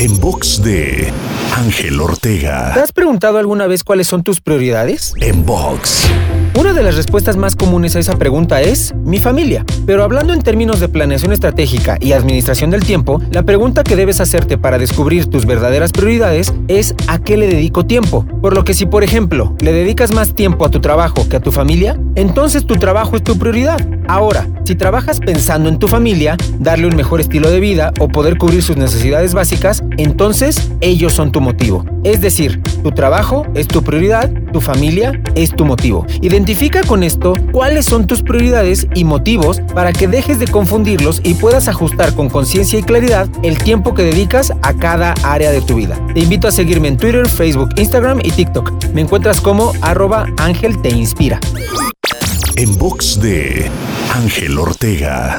En box de Ángel Ortega. ¿Te has preguntado alguna vez cuáles son tus prioridades? En box. Una de las respuestas más comunes a esa pregunta es mi familia. Pero hablando en términos de planeación estratégica y administración del tiempo, la pregunta que debes hacerte para descubrir tus verdaderas prioridades es a qué le dedico tiempo. Por lo que si por ejemplo le dedicas más tiempo a tu trabajo que a tu familia, entonces tu trabajo es tu prioridad. Ahora, si trabajas pensando en tu familia, darle un mejor estilo de vida o poder cubrir sus necesidades básicas, entonces ellos son tu motivo. Es decir, tu trabajo es tu prioridad, tu familia es tu motivo. Identifica con esto cuáles son tus prioridades y motivos para que dejes de confundirlos y puedas ajustar con conciencia y claridad el tiempo que dedicas a cada área de tu vida. Te invito a seguirme en Twitter, Facebook, Instagram y TikTok. Me encuentras como arroba Ángel Te Inspira. En box de Ángel Ortega.